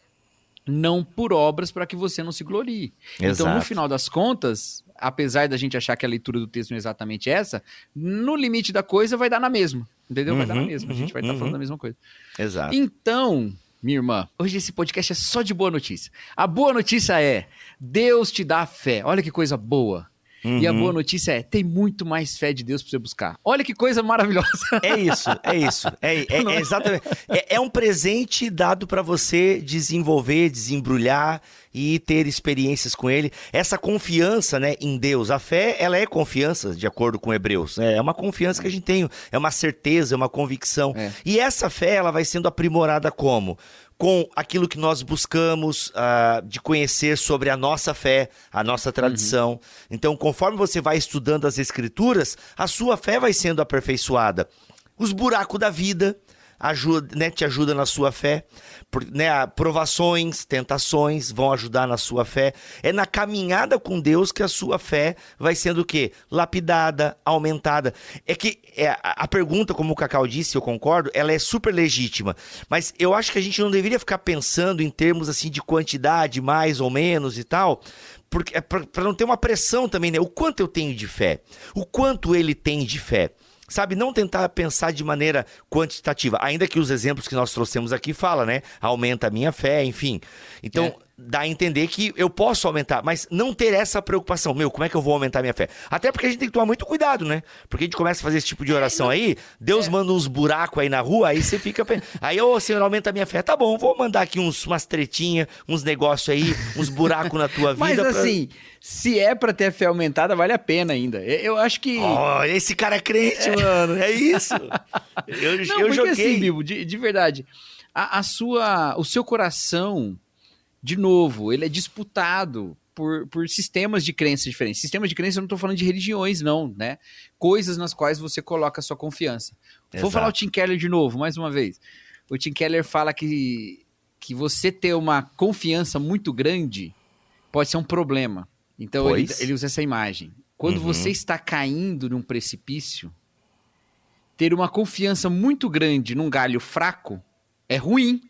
Speaker 2: não por obras para que você não se glorie. Então, no
Speaker 1: Exato.
Speaker 2: final das contas, apesar da gente achar que a leitura do texto não é exatamente essa, no limite da coisa vai dar na mesma. Entendeu? vai dar na
Speaker 1: Uhum,
Speaker 2: mesma. A gente
Speaker 1: uhum,
Speaker 2: vai estar
Speaker 1: uhum.
Speaker 2: falando a mesma coisa.
Speaker 1: Exato.
Speaker 2: Então, minha irmã, hoje esse podcast é só de boa notícia. A boa notícia é: Deus te dá fé. Olha que coisa boa. E a
Speaker 1: Uhum.
Speaker 2: boa notícia é: tem muito mais fé de Deus para você buscar. Olha que coisa maravilhosa.
Speaker 1: É isso, é isso. É, é- *laughs* é exatamente. É, é um presente dado para você desenvolver, desembrulhar e ter experiências com ele. Essa confiança, né, em Deus. A fé, ela é confiança, de acordo com Hebreus. né? É uma confiança que a gente tem, é uma certeza, é uma convicção.
Speaker 2: É.
Speaker 1: E essa fé, ela vai sendo aprimorada como? Com aquilo que nós buscamos ah, de conhecer sobre a nossa fé, a nossa tradição. Então, conforme você vai estudando as Escrituras, a sua fé vai sendo aperfeiçoada. Os buracos da vida, ajuda, né, te ajuda na sua fé. Né, provações, tentações vão ajudar na sua fé. É na caminhada com Deus que a sua fé vai sendo o quê? Lapidada, aumentada. É que é, a, a pergunta, como o Cacau disse, eu concordo, ela é super legítima. Mas eu acho que a gente não deveria ficar pensando em termos assim de quantidade, mais ou menos e tal, porque é para não ter uma pressão também, né? O quanto eu tenho de fé, o quanto ele tem de fé. Sabe, não tentar pensar de maneira quantitativa, ainda que os exemplos que nós trouxemos aqui fala, né? Aumenta a minha fé, enfim. Então, é dá a entender que eu posso aumentar, mas não ter essa preocupação. Meu, como é que eu vou aumentar minha fé? Até porque a gente tem que tomar muito cuidado, né? Porque a gente começa a fazer esse tipo de oração aí, Deus é. manda uns buracos aí na rua, aí você fica. *laughs* Aí, ô, Senhor, aumenta a minha fé. Tá bom, vou mandar aqui uns, umas tretinhas, uns negócios aí, uns buracos na tua *laughs* vida.
Speaker 2: Mas pra... assim, se é pra ter fé aumentada, vale a pena ainda. Eu acho que.
Speaker 1: Esse cara é crente, é. mano. É isso. *laughs* Eu,
Speaker 2: não, eu joguei. Assim, Bibo, de, de verdade, a, a sua, o seu coração de novo, ele é disputado por, por sistemas de crença diferentes. Sistemas de crença eu não estou falando de religiões, não, né? Coisas nas quais você coloca a sua confiança. Exato. Vou falar o Tim Keller de novo, mais uma vez. O Tim Keller fala que, que você ter uma confiança muito grande pode ser um problema. Então ele, ele, usa essa imagem. Quando uhum. você está caindo num precipício, ter uma confiança muito grande num galho fraco é ruim.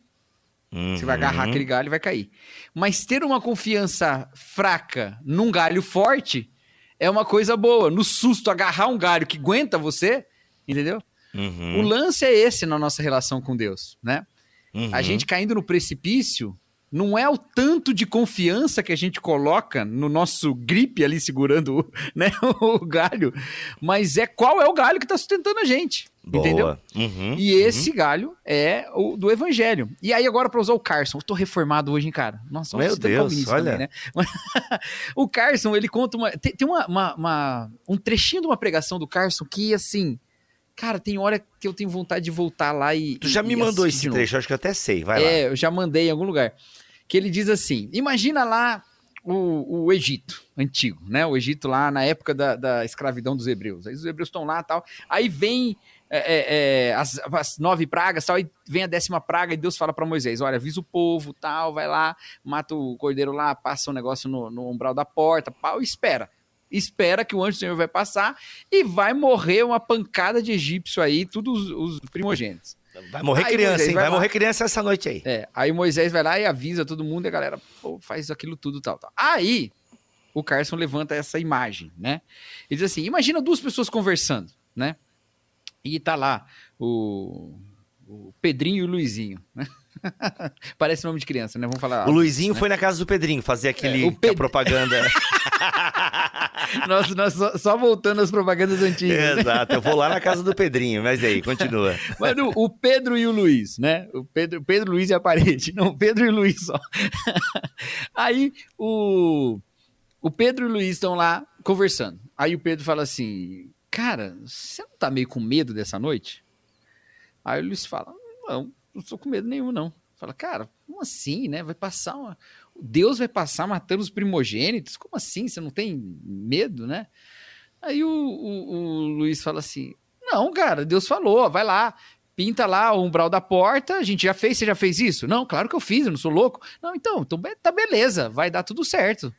Speaker 2: Uhum. Você vai agarrar aquele galho e vai cair. Mas ter uma confiança fraca num galho forte é uma coisa boa. No susto, agarrar um galho que aguenta você, entendeu? Uhum. O lance é esse na nossa relação com Deus, né? Uhum. A gente caindo no precipício, não é o tanto de confiança que a gente coloca no nosso gripe ali segurando *laughs* né, o galho, mas é qual é o galho que está sustentando a gente. Boa. Entendeu? Uhum, e esse uhum. galho é o do evangelho. E aí, agora, para usar o Carson, eu tô reformado hoje, hein, cara?
Speaker 1: Nossa, Meu Deus, olha. Também, né? *laughs*
Speaker 2: o Carson, ele conta uma. Tem, tem uma, uma, uma, um trechinho de uma pregação do Carson que, assim. Cara, tem hora que eu tenho vontade de voltar lá e.
Speaker 1: Tu já
Speaker 2: e,
Speaker 1: me mandou esse trecho, acho que eu até sei. Vai
Speaker 2: é,
Speaker 1: lá.
Speaker 2: É, eu já mandei em algum lugar que ele diz assim: imagina lá o, o, Egito antigo, né? O Egito lá na época da, da escravidão dos hebreus. Aí os hebreus estão lá tal. Aí vem é, é, é, as, as, nove pragas tal, aí vem a décima praga e Deus fala para Moisés: olha, avisa o povo, tal, vai lá, mata o cordeiro lá, passa um negócio no, no umbral da porta, pau, e espera. Espera que o anjo do Senhor vai passar e vai morrer uma pancada de egípcio aí, todos os, os primogênitos.
Speaker 1: Vai morrer aí criança, Moisés hein? Vai, vai morrer criança essa noite aí.
Speaker 2: É, aí Moisés vai lá e avisa todo mundo e a galera pô, faz aquilo tudo tal, tal. Aí o Carson levanta essa imagem, né? Ele diz assim: imagina duas pessoas conversando, né? E tá lá o, o Pedrinho e o Luizinho, né? *laughs* Parece nome de criança, né? Vamos falar.
Speaker 1: O Luizinho né? foi na casa do Pedrinho fazer aquele é, Ped... propaganda. *laughs* *laughs*
Speaker 2: nós, nós só, só, voltando às propagandas antigas.
Speaker 1: Exato, eu vou lá na casa do Pedrinho, mas aí, continua.
Speaker 2: Mano, o Pedro e o Luiz, né? O Pedro, Pedro Luiz e a parede. Não, Pedro e o Luiz só. *laughs* aí o, o Pedro e o Luiz estão lá conversando. Aí o Pedro fala assim: Cara, você não tá meio com medo dessa noite? Aí o Luiz fala: Não não estou com medo nenhum, não. Fala, cara, como assim, né? Vai passar uma... Deus vai passar matando os primogênitos? Como assim? Você não tem medo, né? Aí o, o, o Luiz fala assim: Não, cara, Deus falou, vai lá, pinta lá o umbral da porta, a gente já fez, você já fez isso? Não, claro que eu fiz, eu não sou louco. Não, então, então tá beleza, vai dar tudo certo.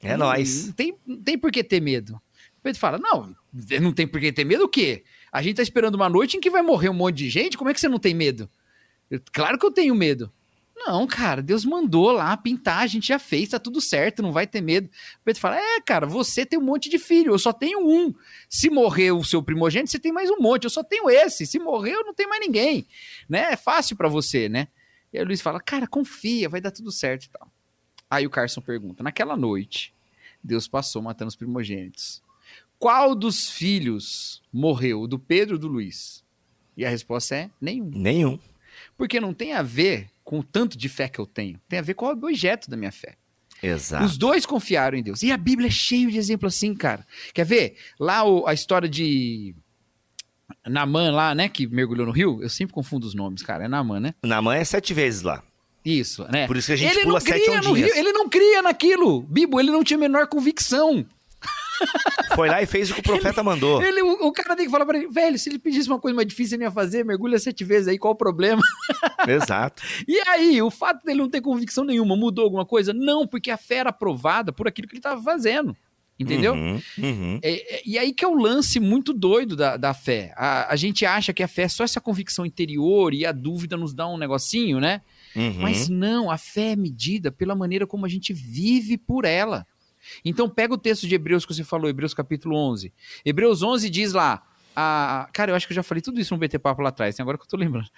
Speaker 1: É não, nóis.
Speaker 2: Não tem, não tem por que ter medo. O Pedro fala: Não, não tem por que ter medo o quê? A gente tá esperando uma noite em que vai morrer um monte de gente, como é que você não tem medo? Eu, claro que eu tenho medo. Não, cara, Deus mandou lá pintar, a gente já fez, tá tudo certo, não vai ter medo. O Pedro fala: É, cara, você tem um monte de filho, eu só tenho um. Se morrer o seu primogênito, você tem mais um monte, eu só tenho esse. Se morrer, eu não tenho mais ninguém. Né? É fácil para você, né? E aí o Luiz fala: Cara, confia, vai dar tudo certo e tal. Aí o Carson pergunta: Naquela noite, Deus passou matando os primogênitos. Qual dos filhos morreu? O do Pedro ou do Luiz? E a resposta é: nenhum.
Speaker 1: Nenhum.
Speaker 2: Porque não tem a ver com o tanto de fé que eu tenho. Tem a ver com o objeto da minha fé.
Speaker 1: Exato.
Speaker 2: Os dois confiaram em Deus. E a Bíblia é cheia de exemplos assim, cara. Quer ver? Lá o, a história de Naman lá, né, que mergulhou no rio. Eu sempre confundo os nomes, cara. É Naman, né?
Speaker 1: Naman é sete vezes lá.
Speaker 2: Isso, né?
Speaker 1: Por isso que a gente ele pula sete ondinhas.
Speaker 2: Rio, ele não cria naquilo. Bibo, ele não tinha a menor convicção.
Speaker 1: Foi lá e fez o que o profeta mandou.
Speaker 2: Ele, o, o cara tem que falar pra ele, velho, se ele pedisse uma coisa mais difícil, ele ia fazer, mergulha sete vezes aí, qual o problema? *laughs*
Speaker 1: Exato.
Speaker 2: E aí, o fato dele não ter convicção nenhuma mudou alguma coisa? Não, porque a fé era aprovada por aquilo que ele estava fazendo. Entendeu?
Speaker 1: Uhum, uhum.
Speaker 2: É, é, e aí que é o lance muito doido da, da fé. A, a gente acha que a fé é só essa convicção interior e a dúvida nos dá um negocinho, né?
Speaker 1: Uhum.
Speaker 2: Mas não, a fé é medida pela maneira como a gente vive por ela. Então pega o texto de Hebreus que você falou, Hebreus capítulo 11. Hebreus 11 diz lá, a... cara, eu acho que eu já falei tudo isso no BT Papo lá atrás, agora que eu tô lembrando.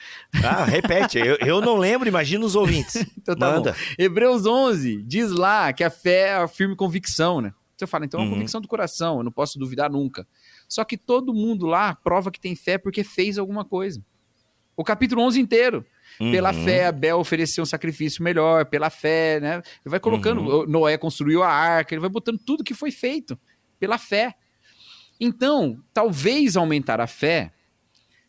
Speaker 1: Ah, repete, eu, eu não lembro, imagina os ouvintes. *laughs*
Speaker 2: Então tá
Speaker 1: Manda.
Speaker 2: bom. Hebreus 11 diz lá que a fé é a firme convicção, né? Você fala, então é uma
Speaker 1: Uhum.
Speaker 2: convicção do coração, eu não posso duvidar nunca. Só que todo mundo lá prova que tem fé porque fez alguma coisa. O capítulo 11 inteiro. Pela
Speaker 1: Uhum.
Speaker 2: fé, Abel ofereceu um sacrifício melhor, pela fé, né? Ele vai colocando,
Speaker 1: Uhum.
Speaker 2: Noé construiu a arca, ele vai botando tudo que foi feito pela fé. Então, talvez aumentar a fé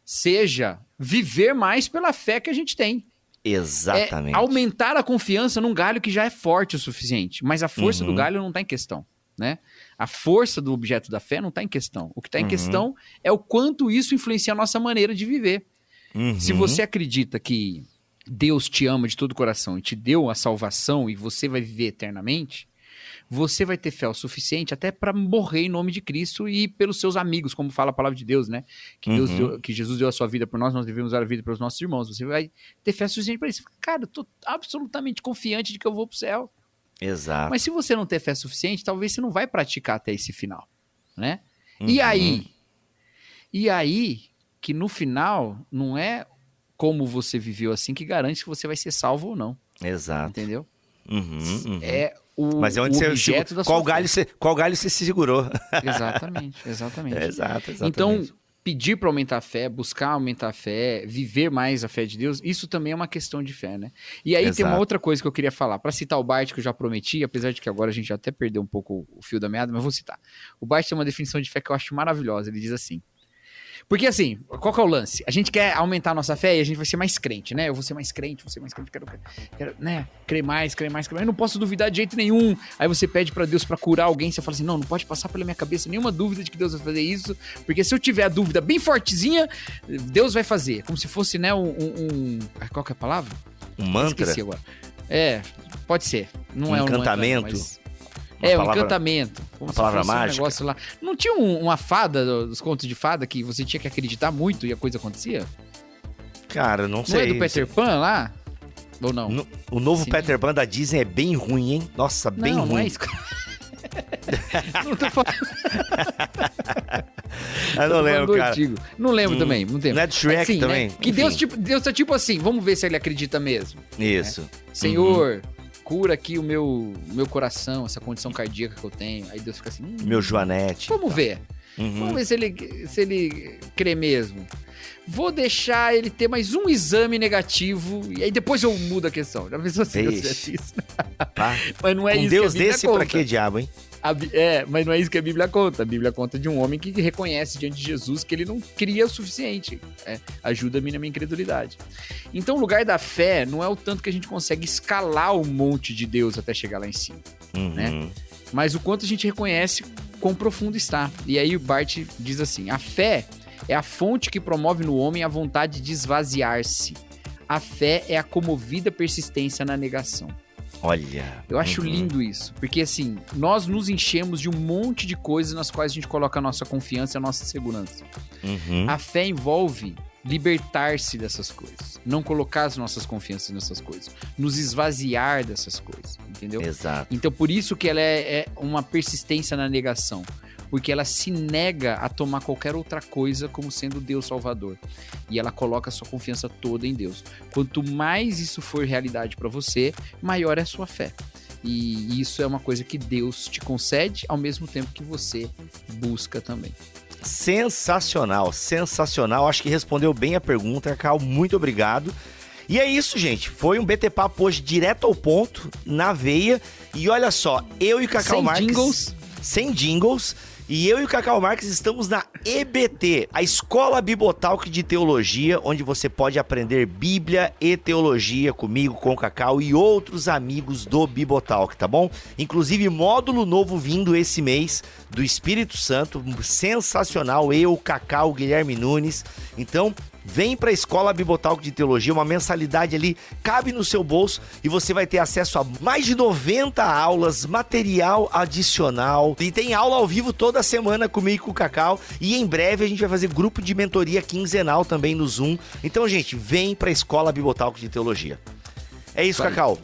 Speaker 2: seja viver mais pela fé que a gente tem.
Speaker 1: Exatamente.
Speaker 2: É aumentar a confiança num galho que já é forte o suficiente. Mas a força
Speaker 1: Uhum.
Speaker 2: do galho não está em questão. Né? A força do objeto da fé não está em questão. O que está em
Speaker 1: Uhum.
Speaker 2: questão é o quanto isso influencia a nossa maneira de viver.
Speaker 1: Uhum.
Speaker 2: Se você acredita que Deus te ama de todo o coração e te deu a salvação e você vai viver eternamente, você vai ter fé o suficiente até para morrer em nome de Cristo e pelos seus amigos, como fala a palavra de Deus, né? Que, Deus
Speaker 1: Uhum.
Speaker 2: deu- que Jesus deu a sua vida por nós, nós devemos dar a vida pelos nossos irmãos. Você vai ter fé suficiente para isso. Cara, eu tô absolutamente confiante de que eu vou pro céu.
Speaker 1: Exato.
Speaker 2: Mas se você não ter fé suficiente, talvez você não vai praticar até esse final, né? E
Speaker 1: Uhum.
Speaker 2: aí? E aí que no final não é como você viveu assim que garante que você vai ser salvo ou não,
Speaker 1: Exato.
Speaker 2: entendeu?
Speaker 1: Uhum, uhum.
Speaker 2: É o,
Speaker 1: Mas é onde
Speaker 2: o
Speaker 1: você
Speaker 2: objeto da
Speaker 1: qual
Speaker 2: sua
Speaker 1: galho você qual galho você se segurou? *laughs*
Speaker 2: Exatamente, exatamente.
Speaker 1: É, exato, exatamente.
Speaker 2: Então, pedir para aumentar a fé, buscar aumentar a fé, viver mais a fé de Deus, isso também é uma questão de fé, né? E aí tem uma
Speaker 1: Exato.
Speaker 2: outra coisa que eu queria falar. Para citar o Bart, que eu já prometi, apesar de que agora a gente já até perdeu um pouco o fio da meada, mas vou citar. O Bart tem uma definição de fé que eu acho maravilhosa. Ele diz assim. Porque assim, qual que é o lance? A gente quer aumentar a nossa fé e a gente vai ser mais crente, né? Eu vou ser mais crente, vou ser mais crente, quero, quero né? Crer mais, crer mais, crer mais. Eu não posso duvidar de jeito nenhum. Aí você pede pra Deus pra curar alguém, você fala assim: não, não pode passar pela minha cabeça nenhuma dúvida de que Deus vai fazer isso, porque se eu tiver a dúvida bem fortezinha, Deus vai fazer. Como se fosse, né, um. um- qual que é a palavra?
Speaker 1: um mantra,
Speaker 2: Esqueci agora. É, pode ser. Não
Speaker 1: Um
Speaker 2: é um mantra,
Speaker 1: encantamento?
Speaker 2: mas-
Speaker 1: Uma
Speaker 2: é, um
Speaker 1: palavra-
Speaker 2: encantamento. Como
Speaker 1: uma palavra
Speaker 2: fosse um
Speaker 1: mágica?
Speaker 2: negócio lá. Não tinha um- uma fada do- dos contos de fada que você tinha que acreditar muito e a coisa acontecia?
Speaker 1: cara, não
Speaker 2: Não
Speaker 1: sei.
Speaker 2: é do Peter Pan lá? Ou não?
Speaker 1: No- o novo
Speaker 2: Sim.
Speaker 1: Peter Pan da Disney é bem ruim, hein? Nossa, bem
Speaker 2: não,
Speaker 1: ruim.
Speaker 2: não é isso. *laughs* não tô falando,
Speaker 1: Eu não lembro, cara.
Speaker 2: antigo. Não lembro
Speaker 1: Hum,
Speaker 2: também, não tem.
Speaker 1: não é do Shrek
Speaker 2: Assim, né?
Speaker 1: também?
Speaker 2: Que
Speaker 1: Enfim.
Speaker 2: Deus, tipo, Deus tá tipo assim, vamos ver se ele acredita mesmo.
Speaker 1: Isso.
Speaker 2: Senhor, cura aqui o meu, meu coração, essa condição cardíaca que eu tenho. Aí Deus fica assim, hum,
Speaker 1: Meu Joanete.
Speaker 2: vamos ver.
Speaker 1: Uhum.
Speaker 2: Vamos ver se ele, se ele crê mesmo. Vou deixar ele ter mais um exame negativo e aí depois eu mudo a questão. Já pensou se Deus
Speaker 1: Vixe.
Speaker 2: fizesse isso?
Speaker 1: Tá? *laughs*
Speaker 2: Mas não é
Speaker 1: um
Speaker 2: isso
Speaker 1: Deus desse
Speaker 2: conta.
Speaker 1: pra que diabo, hein?
Speaker 2: A é, mas não é isso que a Bíblia conta. A Bíblia conta de um homem que reconhece diante de Jesus que ele não cria o suficiente. É, Ajuda-me na minha incredulidade. Então, o lugar da fé não é o tanto que a gente consegue escalar o monte de Deus até chegar lá em cima,
Speaker 1: Uhum.
Speaker 2: Né? mas o quanto a gente reconhece quão profundo está. E aí o Bart diz assim: a fé é a fonte que promove no homem a vontade de esvaziar-se. A fé é a comovida persistência na negação.
Speaker 1: Olha.
Speaker 2: Eu acho
Speaker 1: Uhum.
Speaker 2: lindo isso, porque assim, nós nos enchemos de um monte de coisas nas quais a gente coloca a nossa confiança e a nossa segurança.
Speaker 1: Uhum.
Speaker 2: A fé envolve libertar-se dessas coisas, não colocar as nossas confianças nessas coisas, nos esvaziar dessas coisas, entendeu?
Speaker 1: Exato.
Speaker 2: Então por isso que ela é, é uma persistência na negação, porque ela se nega a tomar qualquer outra coisa como sendo Deus Salvador. E ela coloca a sua confiança toda em Deus. Quanto mais isso for realidade para você, maior é a sua fé. E isso é uma coisa que Deus te concede ao mesmo tempo que você busca também.
Speaker 1: Sensacional, sensacional. Acho que respondeu bem a pergunta, Carl. Muito obrigado. E é isso, gente. Foi um BT Papo hoje direto ao ponto, na veia. E olha só, eu e Cacau
Speaker 2: Sem
Speaker 1: Marques.
Speaker 2: jingles.
Speaker 1: Sem jingles. E eu e o Cacau Marques estamos na EBT, a Escola Bibotalk de Teologia, onde você pode aprender Bíblia e teologia comigo, com o Cacau e outros amigos do Bibotalk, tá bom? Inclusive módulo novo vindo esse mês do Espírito Santo, sensacional. Eu, Cacau, Guilherme Nunes. Então, Vem para a Escola Bibotalk de Teologia, uma mensalidade ali cabe no seu bolso e você vai ter acesso a mais de 90 aulas, material adicional e tem aula ao vivo toda semana comigo e com o Cacau e em breve a gente vai fazer grupo de mentoria quinzenal também no Zoom. Então, gente, vem para a Escola Bibotalk de Teologia. É isso. Cacau.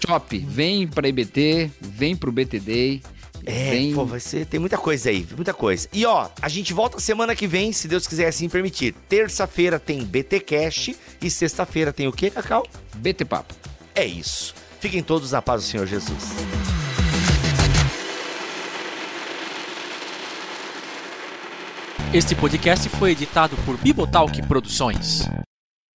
Speaker 2: Top, vem para IBT, vem para o BTD.
Speaker 1: É, vem... pô, vai ser, tem muita coisa aí, muita coisa. E ó, a gente volta semana que vem, se Deus quiser assim permitir. Terça-feira tem BT Cash e sexta-feira tem o quê, Cacau?
Speaker 2: BT Papo.
Speaker 1: É isso. Fiquem todos na paz do Senhor Jesus.
Speaker 4: Este podcast foi editado por Bibotalk Produções.